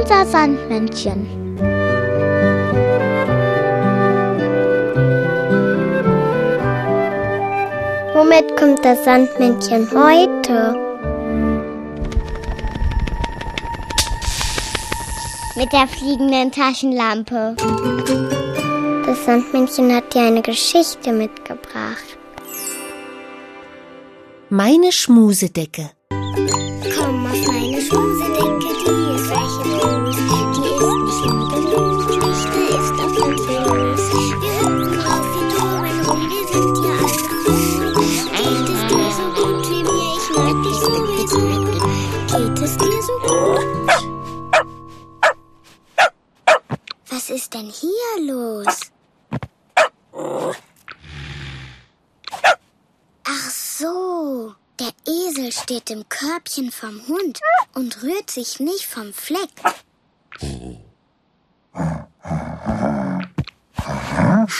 unser Sandmännchen. Womit kommt das Sandmännchen heute? Mit der fliegenden Taschenlampe. Das Sandmännchen hat dir eine Geschichte mitgebracht. Meine Schmusedecke. Ist denn hier los? Ach so, der Esel steht im Körbchen vom Hund und rührt sich nicht vom Fleck.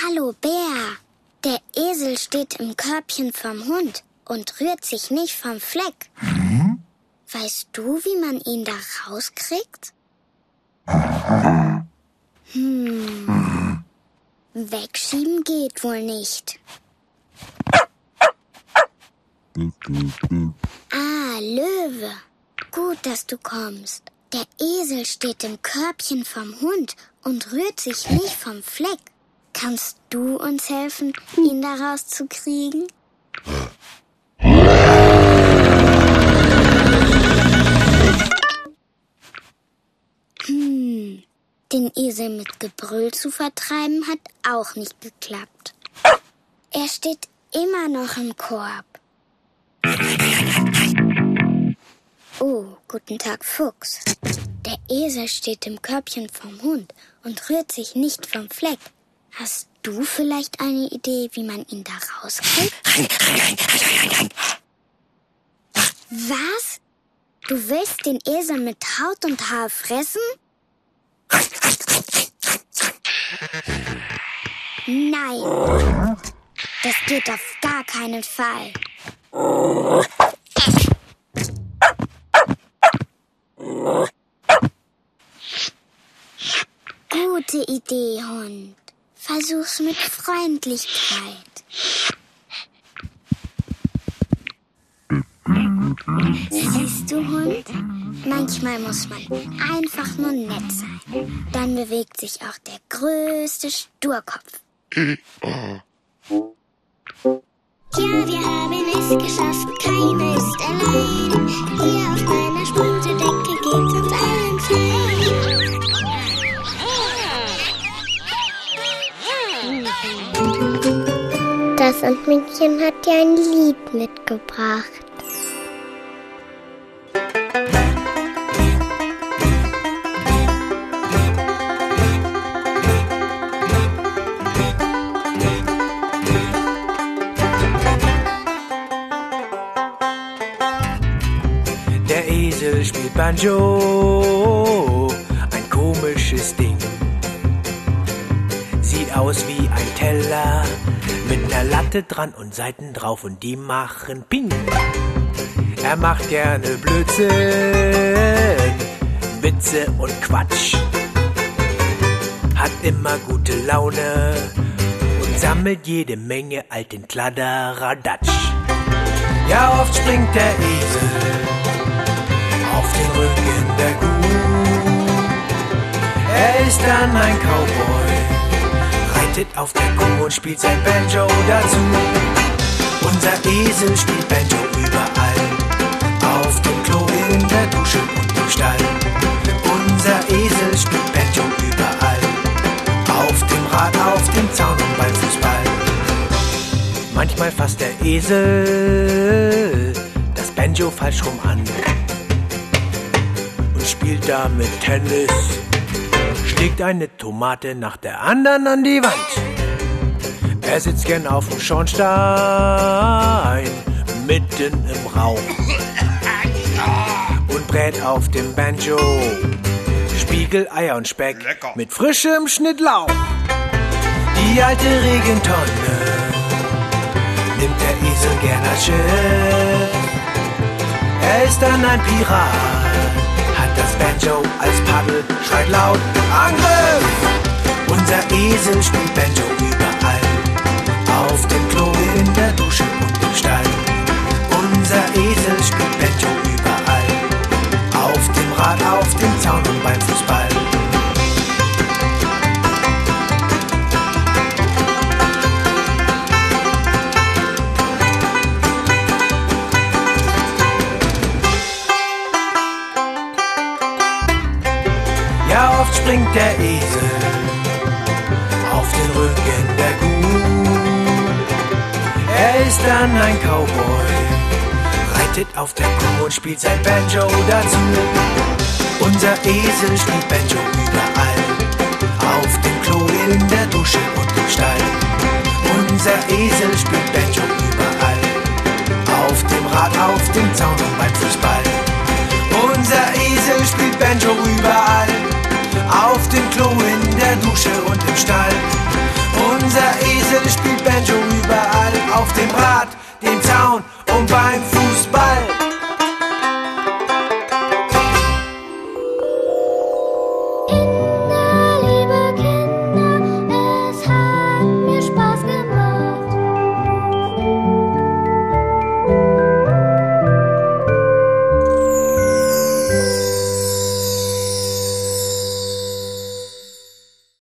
Hallo Bär, der Esel steht im Körbchen vom Hund und rührt sich nicht vom Fleck. Weißt du, wie man ihn da rauskriegt? Hm. Wegschieben geht wohl nicht. Ah, Löwe. Gut, dass du kommst. Der Esel steht im Körbchen vom Hund und rührt sich nicht vom Fleck. Kannst du uns helfen, ihn da rauszukriegen? Hm, den Esel mit Gebrüll zu vertreiben hat auch nicht geklappt. Er steht immer noch im Korb. Oh, guten Tag, Fuchs. Der Esel steht im Körbchen vom Hund und rührt sich nicht vom Fleck. Hast du vielleicht eine Idee, wie man ihn da rauskriegt? Was? Du willst den Esel mit Haut und Haar fressen? Nein, das geht auf gar keinen Fall. Gute Idee, Hund. Versuch's mit Freundlichkeit. Siehst du, Hund? Manchmal muss man einfach nur nett sein. Dann bewegt sich auch der größte Sturkopf. Ja, wir haben es geschafft, keiner ist allein. Hier auf meiner Schmusedecke geht's uns allen fein. Das Sandmännchen hat dir ein Lied mitgebracht. Der Esel spielt Banjo, ein komisches Ding. Sieht aus wie ein Teller mit einer Latte dran und Seiten drauf und die machen Ping. Er macht gerne Blödsinn, Witze und Quatsch. Hat immer gute Laune und sammelt jede Menge alten Kladderadatsch. Ja, oft springt der Esel auf den Rücken der Kuh. Er ist dann ein Cowboy, reitet auf der Kuh und spielt sein Banjo dazu. Unser Esel spielt Banjo überall, auf dem Klo, in der Dusche und im Stall. Unser Esel spielt Banjo überall, auf dem Rad, auf dem Zaun und beim Fußball. Manchmal fasst der Esel das Banjo falsch rum an spielt damit Tennis. Schlägt eine Tomate nach der anderen an die Wand. Er sitzt gern auf dem Schornstein, mitten im Rauch. Und brät auf dem Banjo Spiegel, Eier und Speck mit frischem Schnittlauch. Die alte Regentonne nimmt der Esel gern als Schiff. Er ist dann ein Pirat, Banjo als Paddel, schreit laut Angriff! Unser Esel spielt Banjo überall, oft springt der Esel auf den Rücken der Kuh. Er ist dann ein Cowboy, reitet auf der Kuh und spielt sein Banjo dazu. Unser Esel spielt Banjo überall, auf dem Klo, in der Dusche und im Stall. Unser Esel spielt Banjo überall, auf dem Rad, auf dem Zaun und beim Fußball. den town, on beim Fuß